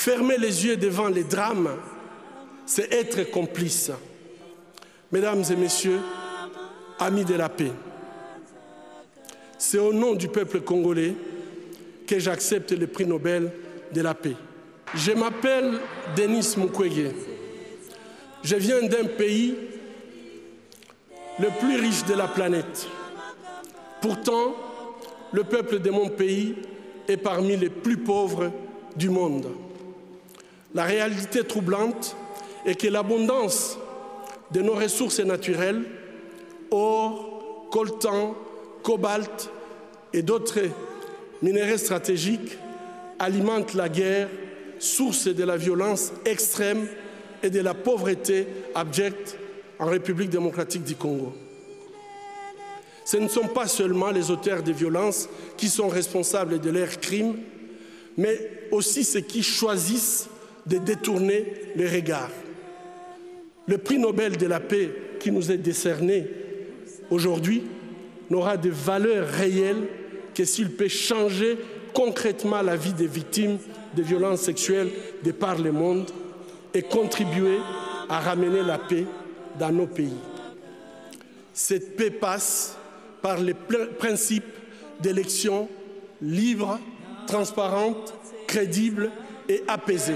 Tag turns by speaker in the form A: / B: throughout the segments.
A: Fermer les yeux devant les drames, c'est être complice. Mesdames et messieurs, amis de la paix, c'est au nom du peuple congolais que j'accepte le prix Nobel de la paix. Je m'appelle Denis Mukwege. Je viens d'un pays le plus riche de la planète. Pourtant, le peuple de mon pays est parmi les plus pauvres du monde. La réalité troublante est que l'abondance de nos ressources naturelles, or, coltan, cobalt et d'autres minéraux stratégiques, alimente la guerre, source de la violence extrême et de la pauvreté abjecte en République démocratique du Congo. Ce ne sont pas seulement les auteurs des violences qui sont responsables de leurs crimes, mais aussi ceux qui choisissent de détourner les regards. Le prix Nobel de la paix qui nous est décerné aujourd'hui n'aura de valeur réelle que s'il peut changer concrètement la vie des victimes de violences sexuelles de par le monde et contribuer à ramener la paix dans nos pays. Cette paix passe par les principes d'élections libres, transparentes, crédibles et apaisées.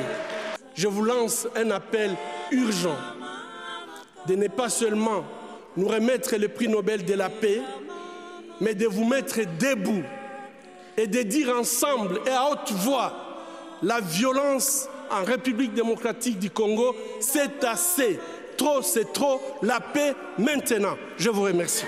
A: Je vous lance un appel urgent de ne pas seulement nous remettre le prix Nobel de la paix, mais de vous mettre debout et de dire ensemble et à haute voix, la violence en République démocratique du Congo, c'est assez. Trop, c'est trop. La paix maintenant. Je vous remercie.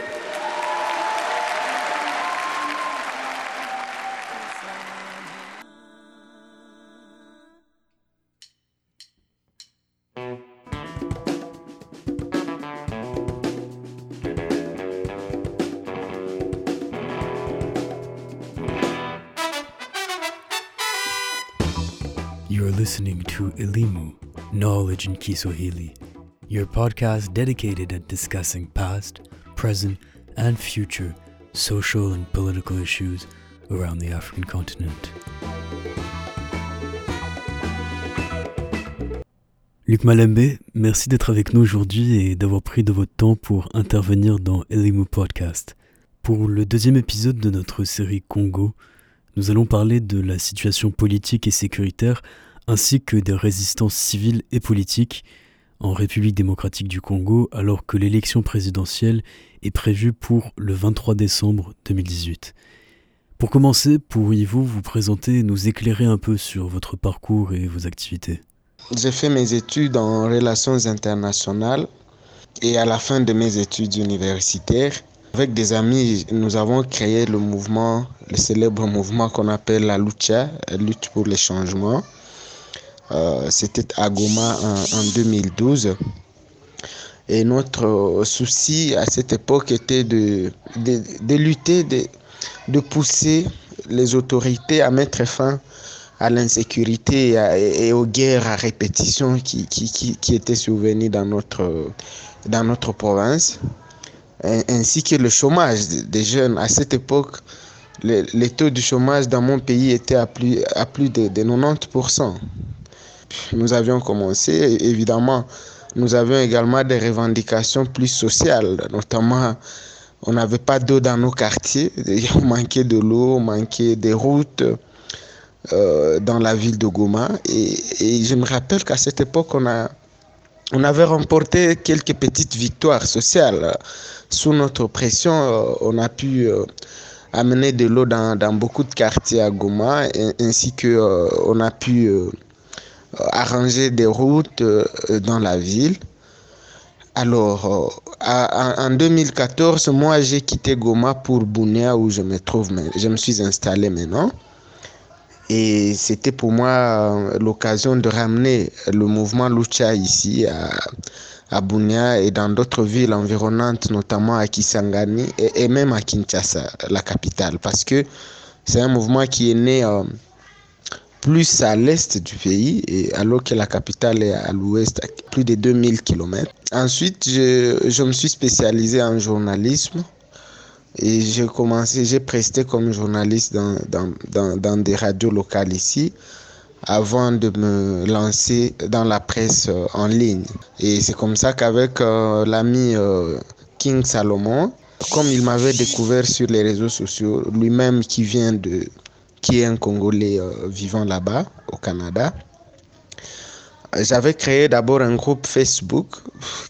B: Listening to Elimu, Knowledge in Kiswahili, your podcast dedicated at discussing past, present, and future social and political issues around the African continent. Luc Malembe, merci d'être avec nous aujourd'hui et d'avoir pris de votre temps pour intervenir dans Elimu Podcast. Pour le deuxième épisode de notre série Congo, nous allons parler de la situation politique et sécuritaire ainsi que des résistances civiles et politiques en République démocratique du Congo alors que l'élection présidentielle est prévue pour le 23 décembre 2018. Pour commencer, pourriez-vous vous présenter et nous éclairer un peu sur votre parcours et vos activités?
C: J'ai fait mes études en relations internationales et à la fin de mes études universitaires, avec des amis, nous avons créé le mouvement, le célèbre mouvement qu'on appelle la lucha, lutte pour les changements. Euh, C'était à Goma en, en, 2012. Et notre souci à cette époque était de, de, lutter, de, de, pousser les autorités à mettre fin à l'insécurité et, aux guerres à répétition qui, qui, qui, qui étaient survenues dans notre, dans notre province, ainsi que le chômage des jeunes. À cette époque, les, les taux de chômage dans mon pays étaient à plus, à plus de 90% nous avions commencé. Évidemment, nous avions également des revendications plus sociales, notamment on n'avait pas d'eau dans nos quartiers, on manquait de l'eau, on manquait des routes euh, dans la ville de Goma. Et, je me rappelle qu'à cette époque, on, a, on avait remporté quelques petites victoires sociales. Sous notre pression, euh, on a pu euh, amener de l'eau dans, dans, beaucoup de quartiers à Goma, ainsi que on a pu arranger des routes dans la ville. Alors, en 2014, moi, j'ai quitté Goma pour Bounia où je me trouve, je me suis installé maintenant. Et c'était pour moi l'occasion de ramener le mouvement Lucha ici à, à Bounia et dans d'autres villes environnantes, notamment à Kisangani et, et, même à Kinshasa, la capitale, parce que c'est un mouvement qui est né euh, plus à l'est du pays, et alors que la capitale est à l'ouest, à plus de 2000 km. Ensuite, je, me suis spécialisé en journalisme et j'ai commencé, j'ai presté comme journaliste dans, des radios locales ici, avant de me lancer dans la presse en ligne. Et c'est comme ça qu'avec l'ami King Salomon, comme il m'avait découvert sur les réseaux sociaux, lui-même qui vient de, qui est un Congolais vivant là-bas au Canada, j'avais créé d'abord un groupe Facebook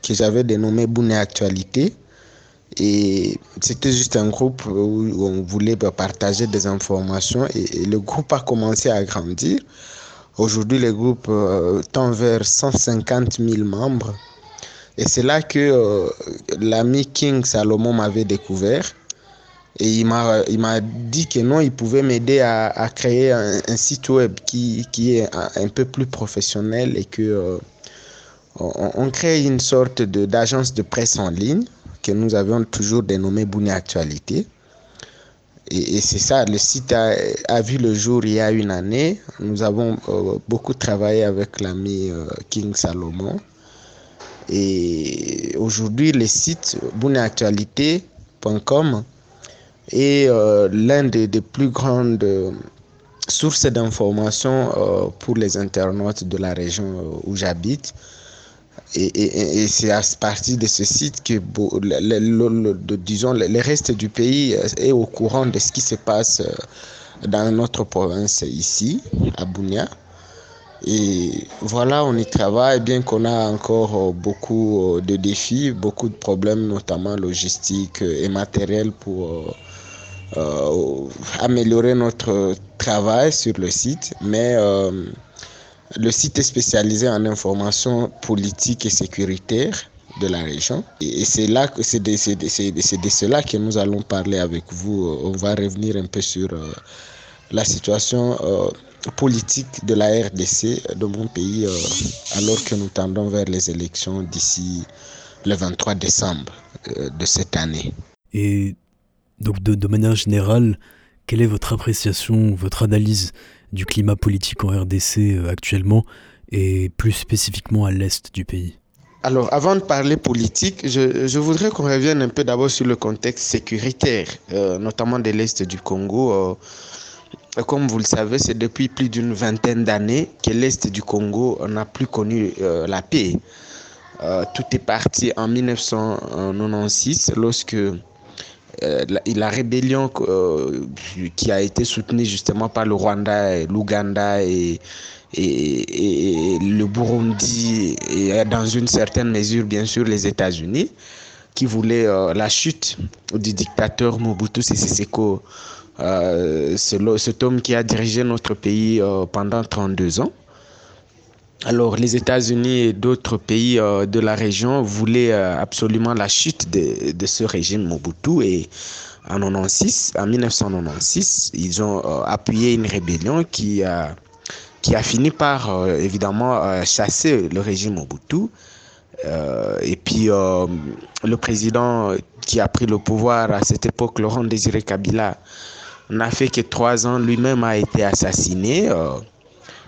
C: que j'avais dénommé Bouné Actualité. Et c'était juste un groupe où on voulait partager des informations et, le groupe a commencé à grandir. Aujourd'hui, le groupe euh, tend vers 150 000 membres. Et c'est là que euh, l'ami King Salomon m'avait découvert. Et il m'a, il m'a dit que non, il pouvait m'aider à, à créer un, site web qui, qui est un, peu plus professionnel et que euh, on, crée une sorte de, d'agence de presse en ligne que nous avions toujours dénommée Bouni Actualité. Et, c'est ça, le site a, a, vu le jour il y a une année. Nous avons euh, beaucoup travaillé avec l'ami euh, King Salomon. Et aujourd'hui, le site bouniactualité.com est euh, l'un des, plus grandes euh, sources d'informations euh, pour les internautes de la région où j'habite. Et, c'est à partir de ce site que, le, disons, le reste du pays est au courant de ce qui se passe dans notre province ici, à Bounia. Et voilà, on y travaille, bien qu'on a encore beaucoup de défis, beaucoup de problèmes, notamment logistiques et matériels pour améliorer notre travail sur le site, mais euh, le site est spécialisé en information politique et sécuritaire de la région. Et c'est là c'est de, de, cela que nous allons parler avec vous. On va revenir un peu sur euh, la situation euh, politique de la RDC de mon pays euh, alors que nous tendons vers les élections d'ici le 23 décembre euh, de cette année.
B: Et donc de, de, manière générale, quelle est votre appréciation, votre analyse du climat politique en RDC euh, actuellement et plus spécifiquement à l'est du pays?
C: Alors, avant de parler politique, je, voudrais qu'on revienne un peu d'abord sur le contexte sécuritaire, euh, notamment de l'Est du Congo. Euh, comme vous le savez, c'est depuis plus d'une vingtaine d'années que l'Est du Congo n'a plus connu la paix. Tout est parti en 1996 lorsque la, la, rébellion euh, qui a été soutenue justement par le Rwanda, l'Ouganda et, le Burundi et dans une certaine mesure bien sûr les États-Unis qui voulaient euh, la chute du dictateur Mobutu Sese Seko, euh, cet homme qui a dirigé notre pays euh, pendant 32 ans. Alors, les États-Unis et d'autres pays euh, de la région voulaient euh, absolument la chute de, ce régime Mobutu et en 96, en 1996, ils ont euh, appuyé une rébellion qui a, qui a fini par évidemment chasser le régime Mobutu. et puis, le président qui a pris le pouvoir à cette époque, Laurent Désiré Kabila, n'a fait que trois ans, lui-même a été assassiné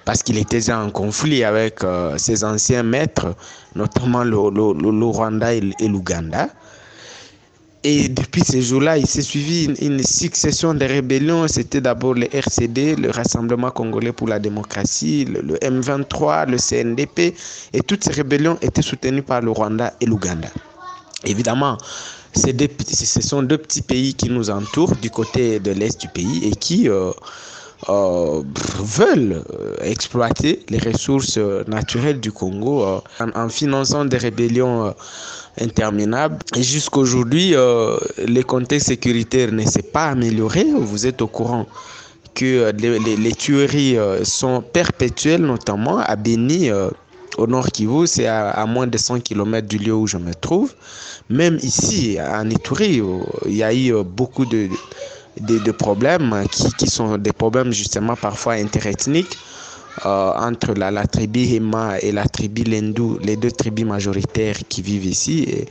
C: parce qu'il était en conflit avec euh, ses anciens maîtres, notamment le, Rwanda et, l'Ouganda. Et depuis ces jours-là, il s'est suivi une, succession de rébellions. C'était d'abord le RCD, le Rassemblement congolais pour la démocratie, le, le, M23, le CNDP. Et toutes ces rébellions étaient soutenues par le Rwanda et l'Ouganda. Évidemment, ce sont deux petits pays qui nous entourent du côté de l'est du pays et qui... Euh, euh, veulent euh, exploiter les ressources naturelles du Congo euh, en, finançant des rébellions euh, interminables. Et jusqu'aujourd'hui, le contexte sécuritaire ne s'est pas amélioré. Vous êtes au courant que les, tueries sont perpétuelles, notamment à Béni au nord Kivu, c'est à, à, moins de 100 km du lieu où je me trouve. Même ici, en Ituri, il y a eu beaucoup de, de, de problèmes qui, qui, sont des problèmes justement parfois interethniques euh, entre la, tribu Hema et la tribu Lendu, les deux tribus majoritaires qui vivent ici.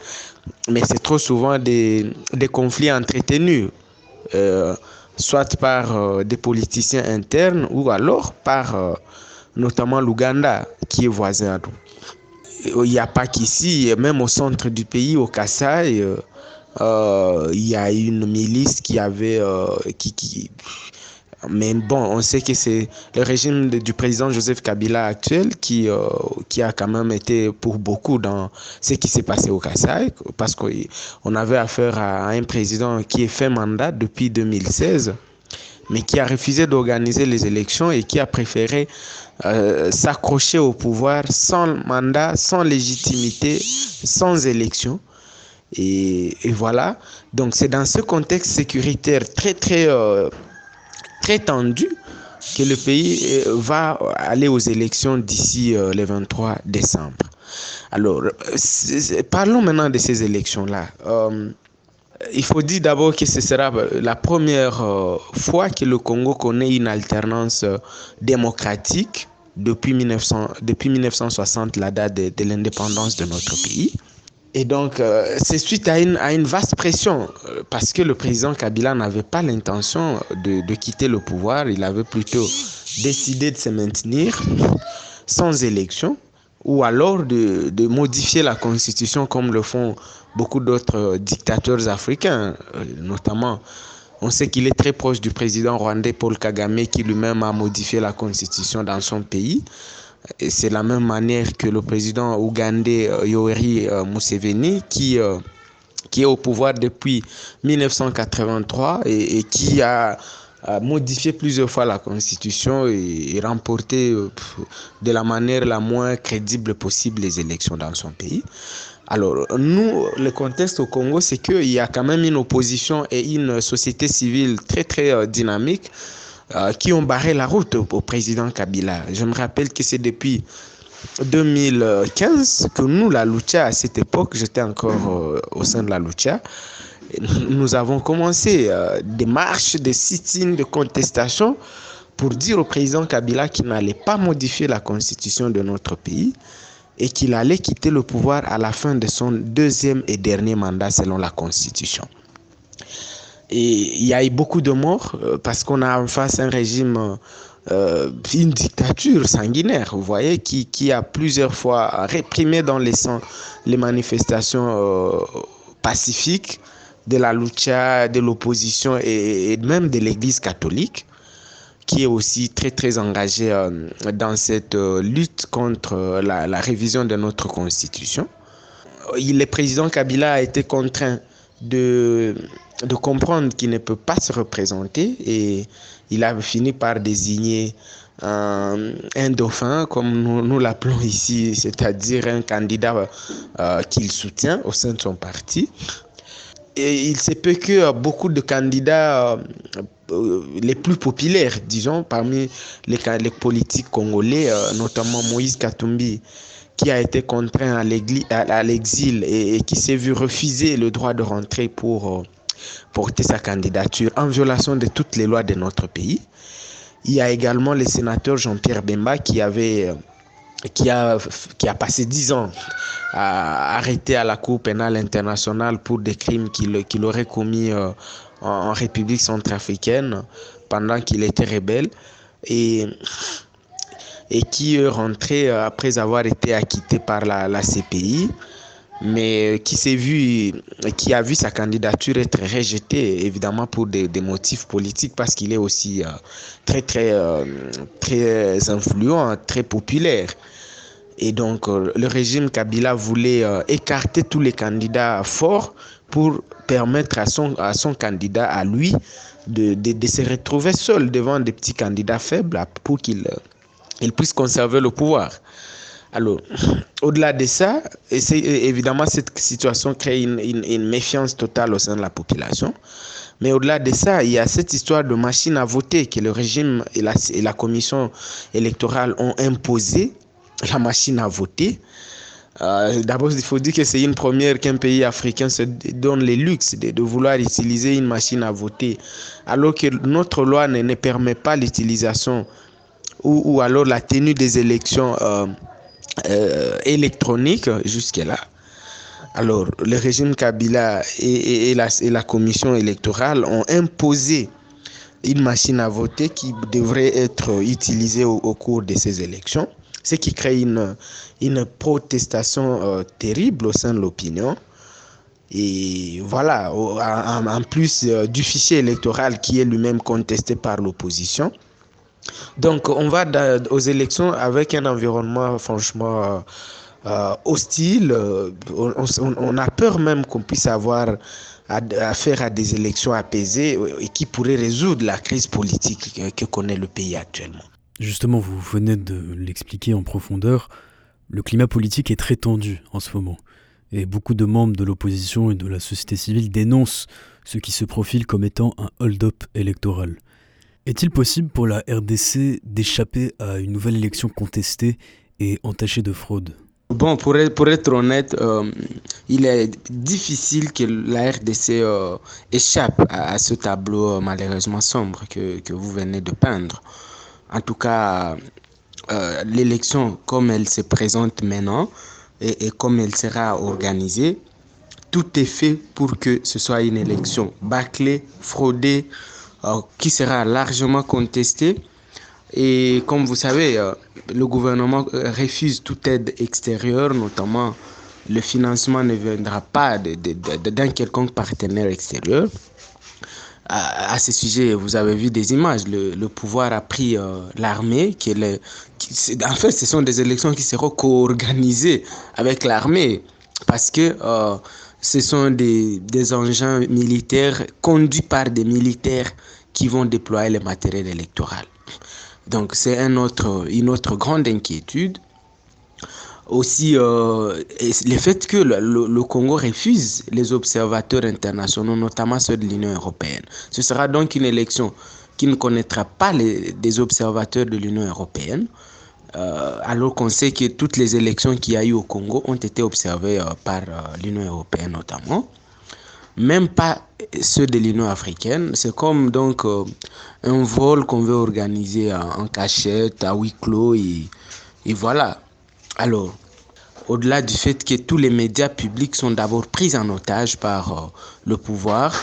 C: Mais c'est trop souvent des, des conflits entretenus, euh, soit par euh, des politiciens internes ou alors par euh, notamment l'Ouganda qui est voisin à nous. Il n'y a pas qu'ici, même au centre du pays, au Kassai, il y a une milice qui avait, euh, qui, mais bon, on sait que c'est le régime du président Joseph Kabila actuel qui, euh, qui a quand même été pour beaucoup dans ce qui s'est passé au Kassai, parce qu'on avait affaire à un président qui est fait mandat depuis 2016, mais qui a refusé d'organiser les élections et qui a préféré euh, s'accrocher au pouvoir sans mandat, sans légitimité, sans élection. Et, voilà. Donc c'est dans ce contexte sécuritaire très très euh, très tendu que le pays euh, va aller aux élections d'ici euh, le 23 décembre. Alors, parlons maintenant de ces élections-là. il faut dire d'abord que ce sera la première fois que le Congo connaît une alternance démocratique depuis, 1900, depuis 1960, la date de l'indépendance de notre pays. Et donc, euh, c'est suite à une, à une, vaste pression, euh, parce que le président Kabila n'avait pas l'intention de, de, quitter le pouvoir, il avait plutôt décidé de se maintenir sans élection, ou alors de, de modifier la constitution comme le font beaucoup d'autres dictateurs africains, euh, notamment. On sait qu'il est très proche du président rwandais Paul Kagame qui lui-même a modifié la constitution dans son pays. C'est la même manière que le président ougandais euh, Yoweri euh, Museveni, qui, euh, qui est au pouvoir depuis 1983 et, qui a, modifié plusieurs fois la constitution et, remporté de la manière la moins crédible possible les élections dans son pays. Alors, nous, le contexte au Congo, c'est qu'il y a quand même une opposition et une société civile très, très dynamique euh, qui ont barré la route au, président Kabila. Je me rappelle que c'est depuis 2015 que nous, la Lucha, à cette époque, j'étais encore euh, au sein de la Lucha, nous avons commencé euh, des marches, des sit-ins, de contestation pour dire au président Kabila qu'il n'allait pas modifier la constitution de notre pays et qu'il allait quitter le pouvoir à la fin de son deuxième et dernier mandat selon la constitution. Et il y a eu beaucoup de morts euh, parce qu'on a en face un régime, euh, une dictature sanguinaire, vous voyez, qui, a plusieurs fois réprimé dans les, les manifestations euh, pacifiques de la lucha, de l'opposition et, même de l'Église catholique, qui est aussi très très engagée dans cette lutte contre la révision de notre constitution. Le président Kabila a été contraint de de comprendre qu'il ne peut pas se représenter et il a fini par désigner un, dauphin, comme nous, l'appelons ici, c'est-à-dire un candidat euh, qu'il soutient au sein de son parti. Et il se peut que beaucoup de candidats euh, les plus populaires, disons, parmi les, politiques congolais, euh, notamment Moïse Katumbi, qui a été contraint à l'exil et, qui s'est vu refuser le droit de rentrer pour porter sa candidature en violation de toutes les lois de notre pays. Il y a également le sénateur Jean-Pierre Bemba qui euh, a, passé dix ans à, arrêté à la Cour pénale internationale pour des crimes qu'il aurait commis euh, en, République centrafricaine pendant qu'il était rebelle et, qui est rentré euh, après avoir été acquitté par la CPI mais euh, qui s'est vu, qui a vu sa candidature être rejetée, évidemment pour des, motifs politiques, parce qu'il est aussi euh, très, très, euh, très influent, très populaire. Et donc, le régime Kabila voulait écarter tous les candidats forts pour permettre à son, à son candidat, à lui, de, de, de se retrouver seul devant des petits candidats faibles pour qu'il il puisse conserver le pouvoir. Alors, au-delà de ça, évidemment, cette situation crée une, méfiance totale au sein de la population. Mais au-delà de ça, il y a cette histoire de machine à voter que le régime et la, commission électorale ont imposé, la machine à voter. Euh, d'abord, il faut dire que c'est une première qu'un pays africain se donne le luxe de, vouloir utiliser une machine à voter, alors que notre loi ne, permet pas l'utilisation ou, alors la tenue des élections. Euh, euh, électronique jusque-là. Alors, le régime Kabila et, la, commission électorale ont imposé une machine à voter qui devrait être utilisée au, cours de ces élections, ce qui crée une, une protestation euh, terrible au sein de l'opinion. Et voilà, en plus du fichier électoral qui est lui-même contesté par l'opposition. Donc on va aux élections avec un environnement franchement euh, hostile. Euh, on, a peur même qu'on puisse avoir affaire à des élections apaisées et qui pourraient résoudre la crise politique que connaît le pays actuellement.
B: Justement, vous venez de l'expliquer en profondeur, le climat politique est très tendu en ce moment. Et beaucoup de membres de l'opposition et de la société civile dénoncent ce qui se profile comme étant un hold-up électoral. Est-il possible pour la RDC d'échapper à une nouvelle élection contestée et entachée de fraude?
C: Bon, pour être, honnête, euh, il est difficile que la RDC euh, échappe à, ce tableau euh, malheureusement sombre que, que, vous venez de peindre. En tout cas, l'élection comme elle se présente maintenant et, comme elle sera organisée, tout est fait pour que ce soit une élection bâclée, fraudée, qui sera largement contestée et comme vous savez, euh, le gouvernement euh, refuse toute aide extérieure, notamment le financement ne viendra pas d'un quelconque partenaire extérieur. À, ce sujet, vous avez vu des images. Le, pouvoir a pris euh, l'armée. Qui, en fait, ce sont des élections qui seront co-organisées avec l'armée parce que ce sont des, engins militaires conduits par des militaires qui vont déployer le matériel électoral. Donc c'est une autre grande inquiétude. Aussi, euh, le fait que le, Congo refuse les observateurs internationaux, notamment ceux de l'Union européenne. Ce sera donc une élection qui ne connaîtra pas les, des observateurs de l'Union européenne, euh, alors qu'on sait que toutes les élections qu'il y a eu au Congo ont été observées euh, par l'Union européenne notamment même pas ceux de l'Union africaine. C'est comme donc euh, un vol qu'on veut organiser en, cachette, à huis clos et, et voilà. Alors, au-delà du fait que tous les médias publics sont d'abord pris en otage par euh, le pouvoir,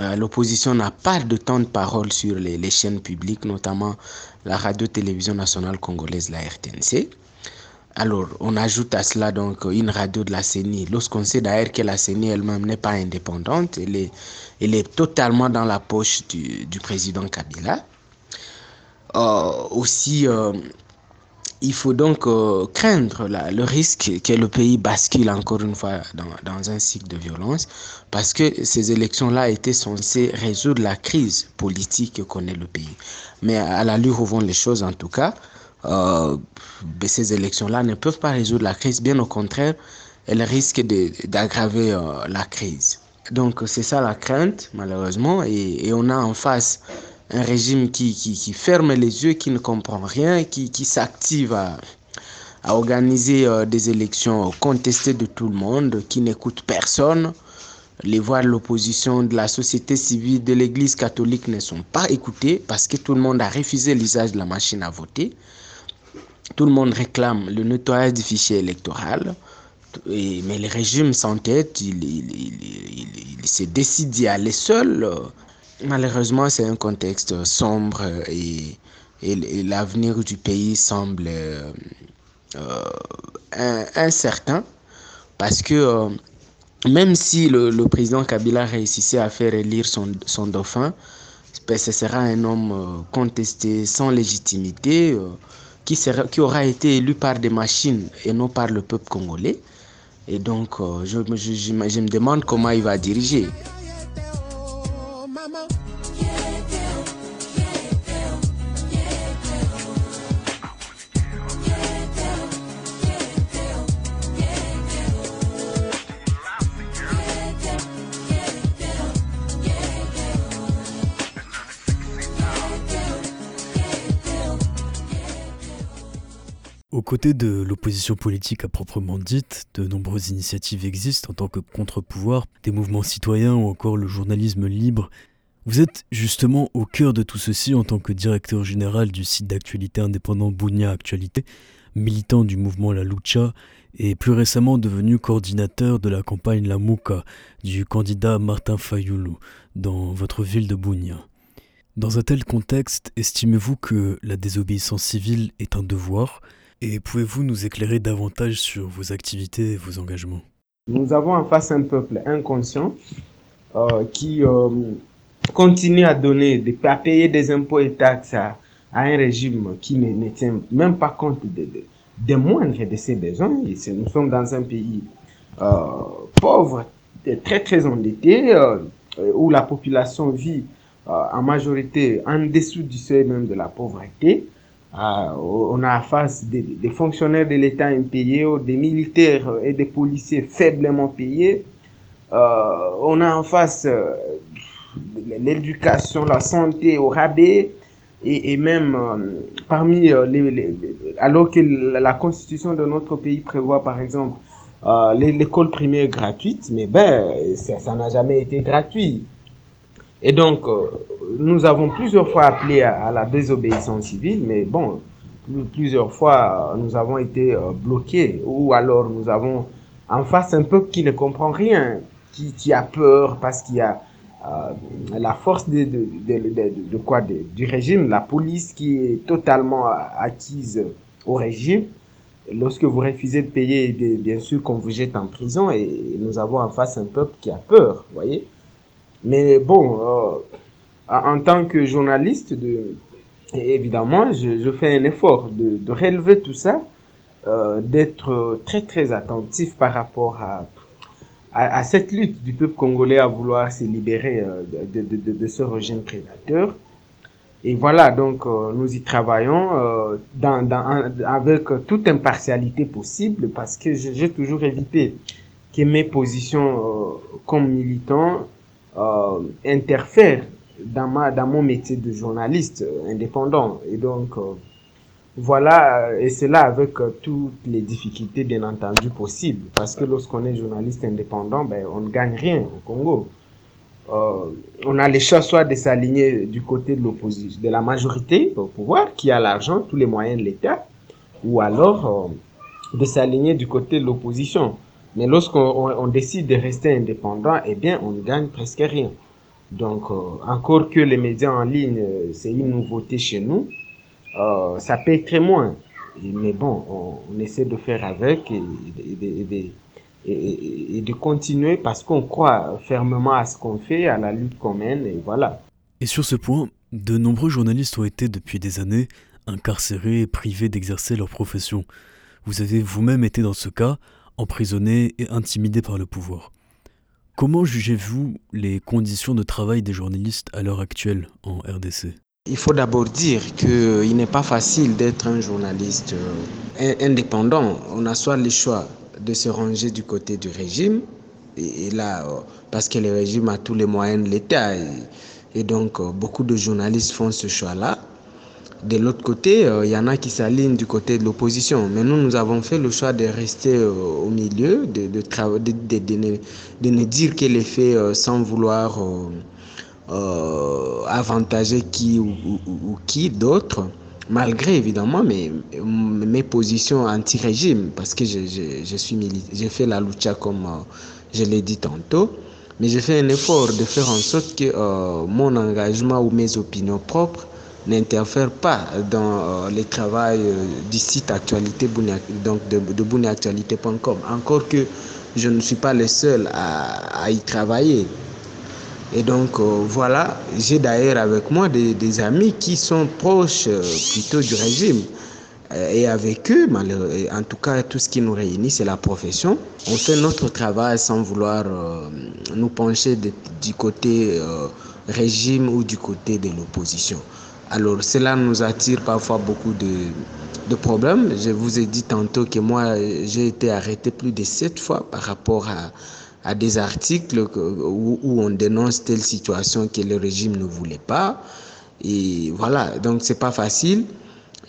C: euh, l'opposition n'a pas de temps de parole sur les, les chaînes publiques, notamment la radio-télévision nationale congolaise, la RTNC. Alors, on ajoute à cela donc une radio de la CENI. Lorsqu'on sait d'ailleurs que la CENI elle-même n'est pas indépendante, elle est, elle est totalement dans la poche du, du président Kabila. Euh, aussi, euh, il faut donc euh, craindre le risque que le pays bascule encore une fois dans, dans un cycle de violence, parce que ces élections-là étaient censées résoudre la crise politique que connaît le pays. Mais à l'allure où vont les choses, en tout cas, euh, ces élections-là ne peuvent pas résoudre la crise. Bien au contraire, elles risquent d'aggraver euh, la crise. Donc c'est ça la crainte, malheureusement. Et, on a en face un régime qui, qui, ferme les yeux, qui ne comprend rien, qui, qui s'active à, à, organiser euh, des élections contestées de tout le monde, qui n'écoute personne. Les voix de l'opposition, de la société civile, de l'Église catholique ne sont pas écoutées parce que tout le monde a refusé l'usage de la machine à voter. Tout le monde réclame le nettoyage du fichier électoral, mais le régime s'entête, il, il, il, se décide d'y aller seul. Malheureusement, c'est un contexte sombre et, l'avenir du pays semble euh, incertain parce que euh, même si le, président Kabila réussissait à faire élire son, dauphin, ben, ce sera un homme euh, contesté sans légitimité qui, sera, qui aura été élu par des machines et non par le peuple congolais. Et donc, euh, je, je me demande comment il va diriger.
B: Côtés de l'opposition politique à proprement dite, de nombreuses initiatives existent en tant que contre-pouvoir, des mouvements citoyens ou encore le journalisme libre. Vous êtes justement au cœur de tout ceci en tant que directeur général du site d'actualité indépendant Bounia Actualité, militant du mouvement La Lucha et plus récemment devenu coordinateur de la campagne La Mouka du candidat Martin Fayoulou dans votre ville de Bounia. Dans un tel contexte, estimez-vous que la désobéissance civile est un devoir? Et pouvez-vous nous éclairer davantage sur vos activités et vos engagements?
C: Nous avons en face un peuple inconscient euh, qui euh, continue à donner, à payer des impôts et taxes à, un régime qui ne, tient même pas compte des moindres de ses besoins. nous sommes dans un pays euh, pauvre, très très endetté, où la population vit en majorité en dessous du seuil même de la pauvreté. On a en face des, fonctionnaires de l'État impayés, des militaires et des policiers faiblement payés, euh, on a en face euh, l'éducation, la santé au rabais, et, même euh, parmi les, alors que la constitution de notre pays prévoit par exemple l'école primaire gratuite, mais ben ça n'a jamais été gratuit. Et donc nous avons plusieurs fois appelé à, la désobéissance civile, mais bon plusieurs fois nous avons été bloqués ou alors nous avons en face un peuple qui ne comprend rien qui, a peur parce qu'il y a euh, la force de, de, de, quoi du régime, la police qui est totalement acquise au régime. Lorsque vous refusez de payer, bien sûr qu'on vous jette en prison et nous avons en face un peuple qui a peur, voyez. Mais bon, euh, en tant que journaliste, de, évidemment, je, fais un effort de, de relever tout ça, euh, d'être très très attentif par rapport à à, cette lutte du peuple congolais à vouloir se libérer euh, de, de, de, ce régime prédateur. Et voilà, donc euh, nous y travaillons euh, dans, dans, avec toute impartialité possible parce que j'ai toujours évité que mes positions comme militant interfèrent dans, ma, dans mon métier de journaliste indépendant. Et donc, voilà, et c'est là avec euh, toutes les difficultés, bien entendu, possibles. Parce que lorsqu'on est journaliste indépendant, ben, on ne gagne rien au Congo. Euh, on a les choix soit de s'aligner du côté de l'opposition, de la majorité au pouvoir, qui a l'argent, tous les moyens de l'État, ou alors euh, de s'aligner du côté de l'opposition. Mais lorsqu'on décide de rester indépendant, eh bien, on ne gagne presque rien. Donc, encore que les médias en ligne, c'est une nouveauté chez nous, euh, ça paye très moins. Mais bon, on, essaie de faire avec et, et, de continuer parce qu'on croit fermement à ce qu'on fait, à la lutte qu'on mène, et voilà.
B: Et sur ce point, de nombreux journalistes ont été depuis des années incarcérés et privés d'exercer leur profession. Vous avez vous-même été dans ce cas, emprisonné et intimidé par le pouvoir. Comment jugez-vous les conditions de travail des journalistes à l'heure actuelle en RDC
C: il faut d'abord dire qu'il n'est pas facile d'être un journaliste euh, indépendant. On a soit le choix de se ranger du côté du régime, et, là, euh, parce que le régime a tous les moyens de l'État, et, donc euh, beaucoup de journalistes font ce choix-là. De l'autre côté, il y en a qui s'alignent du côté de l'opposition. Mais nous, nous avons fait le choix de rester au milieu, de, de, de, de ne dire que les faits sans vouloir euh, avantager qui ou, qui d'autres, malgré évidemment mes, mes positions anti-régime, parce que je, je, suis j'ai fait la lucha comme euh, je l'ai dit tantôt, mais j'ai fait un effort de faire en sorte que euh, mon engagement ou mes opinions propres n'interfèrent pas dans le travail du site actualité donc de, de Encore que je ne suis pas le seul à, y travailler. Et donc euh, voilà, j'ai d'ailleurs avec moi des, amis qui sont proches euh, plutôt du régime. Euh, et avec eux, en tout cas, tout ce qui nous réunit, c'est la profession. On fait notre travail sans vouloir nous pencher du côté régime ou du côté de l'opposition. Alors cela nous attire parfois beaucoup de, problèmes. Je vous ai dit tantôt que moi, j'ai été arrêté plus de sept fois par rapport à des articles où, on dénonce telle situation que le régime ne voulait pas. Et voilà, donc c'est pas facile.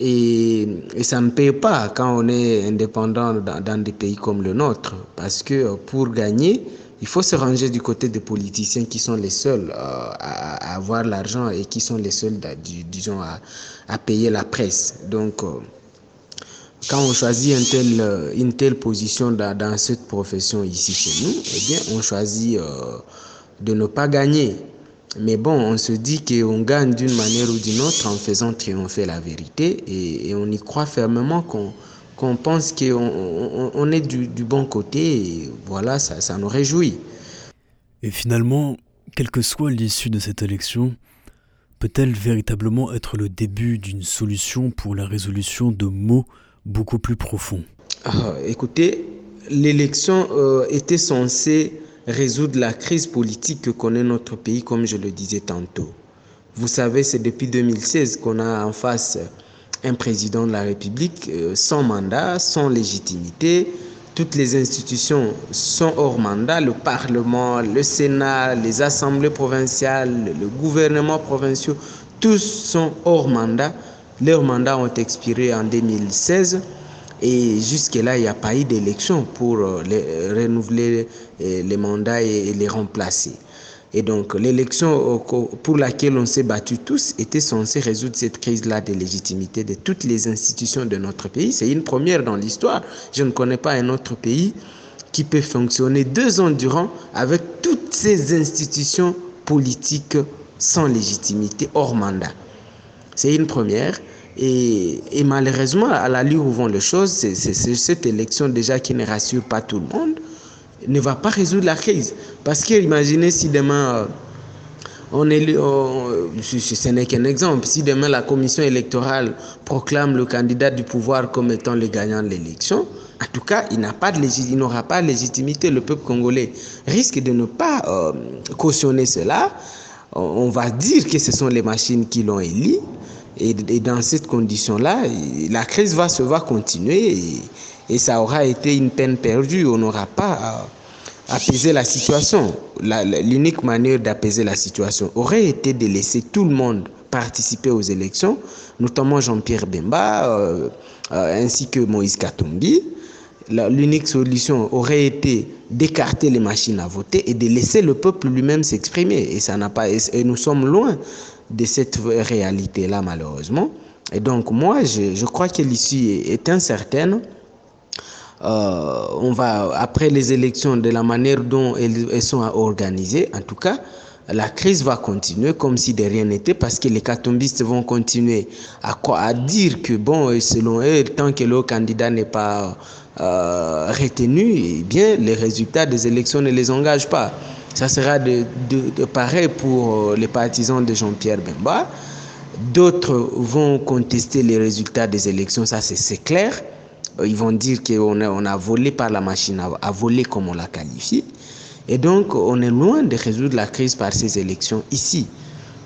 C: Et, ça ne paye pas quand on est indépendant dans, des pays comme le nôtre. Parce que pour gagner, il faut se ranger du côté des politiciens qui sont les seuls euh, à, avoir l'argent et qui sont les seuls, disons, à, payer la presse. Donc, euh, quand on choisit euh, une telle position dans, cette profession ici chez nous, eh bien, on choisit de ne pas gagner. Mais bon, on se dit qu'on gagne d'une manière ou d'une autre en faisant triompher la vérité et on y croit fermement qu'on qu'on pense qu'on on, est du, bon côté et voilà, ça, ça nous réjouit.
B: Et finalement, quelle que soit l'issue de cette élection, peut-elle véritablement être le début d'une solution pour la résolution de maux beaucoup plus profonds?
C: Ah, Écoutez, l'élection euh, était censée résoudre la crise politique que connaît notre pays, comme je le disais tantôt. Vous savez, c'est depuis 2016 qu'on a en face un président de la République euh, sans mandat, sans légitimité. Toutes les institutions sont hors mandat, le Parlement, le Sénat, les assemblées provinciales, le gouvernement provincial, tous sont hors mandat. Leurs mandats ont expiré en 2016 et jusque-là, il n'y a pas eu d'élection pour euh, renouveler euh, les mandats et les remplacer. Et donc l'élection pour laquelle on s'est battu tous était censée résoudre cette crise-là de légitimité de toutes les institutions de notre pays. C'est une première dans l'histoire. Je ne connais pas un autre pays qui peut fonctionner deux ans durant avec toutes ces institutions politiques sans légitimité, hors mandat. C'est une première. Et, malheureusement, à la où vont les choses, c'est cette élection déjà qui ne rassure pas tout le monde ne va pas résoudre la crise. Parce que imaginez si demain, euh, on est, ce n'est qu'un exemple, si demain la commission électorale proclame le candidat du pouvoir comme étant le gagnant de l'élection, en tout cas, il n'aura pas, de légitimité. Le peuple congolais risque de ne pas euh, cautionner cela. On va dire que ce sont les machines qui l'ont élu. Et, dans cette condition-là, la crise va se va continuer. Et ça aura été une peine perdue. On n'aura pas apaiser la situation. L'unique manière d'apaiser la situation aurait été de laisser tout le monde participer aux élections, notamment Jean-Pierre Bemba euh, euh, ainsi que Moïse Katumbi. L'unique solution aurait été d'écarter les machines à voter et de laisser le peuple lui-même s'exprimer. Et. Et nous sommes loin de cette réalité-là, malheureusement. Et donc, moi, je crois que l'issue est incertaine. Euh, on va, après les élections, de la manière dont elles, sont organisées, en tout cas, la crise va continuer comme si de rien n'était parce que les catombistes vont continuer à, dire que, bon, selon eux, tant que le candidat n'est pas euh, retenu, eh bien, les résultats des élections ne les engagent pas. Ça sera de pareil pour euh, les partisans de Jean-Pierre Bemba. D'autres vont contester les résultats des élections, ça c'est clair. Euh, ils vont dire qu'on a, on a volé par la machine à, voler comme on l'a qualifié. Et donc, on est loin de résoudre la crise par ces élections ici.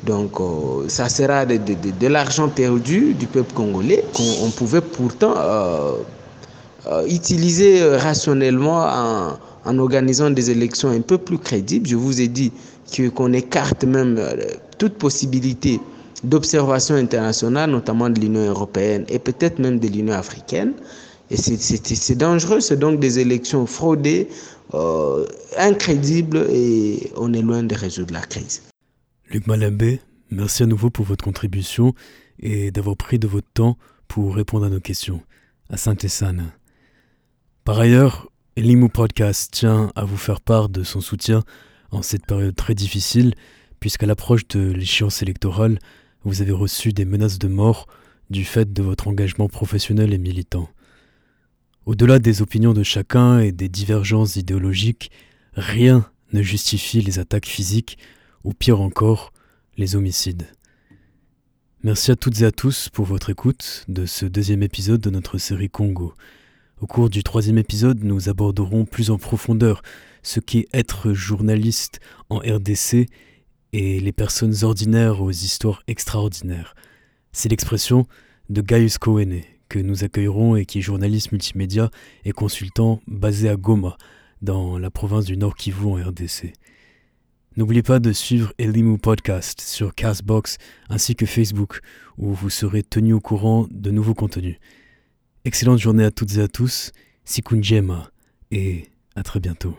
C: Donc, euh, ça sera de, l'argent perdu du peuple congolais qu'on pouvait pourtant euh, utiliser rationnellement en, en, organisant des élections un peu plus crédibles. Je vous ai dit qu'on écarte même toute possibilité d'observation internationale, notamment de l'Union européenne et peut-être même de l'Union africaine. Et c'est dangereux, c'est donc des élections fraudées, euh, incrédibles, et on est loin de résoudre la crise.
B: Luc Malambé, merci à nouveau pour votre contribution et d'avoir pris de votre temps pour répondre à nos questions. À Saint-Essane. Par ailleurs, Elimu Podcast tient à vous faire part de son soutien en cette période très difficile, puisqu'à l'approche de l'échéance électorale, vous avez reçu des menaces de mort du fait de votre engagement professionnel et militant. Au-delà des opinions de chacun et des divergences idéologiques, rien ne justifie les attaques physiques ou pire encore, les homicides. Merci à toutes et à tous pour votre écoute de ce deuxième épisode de notre série Congo. Au cours du troisième épisode, nous aborderons plus en profondeur ce qu'est être journaliste en RDC et les personnes ordinaires aux histoires extraordinaires. C'est l'expression de Gaius Kowene, que nous accueillerons et qui est journaliste multimédia et consultant basé à Goma, dans la province du Nord Kivu en RDC. N'oubliez pas de suivre Elimu Podcast sur Castbox ainsi que Facebook, où vous serez tenu au courant de nouveaux contenus. Excellente journée à toutes et à tous, Sikunjema, et à très bientôt.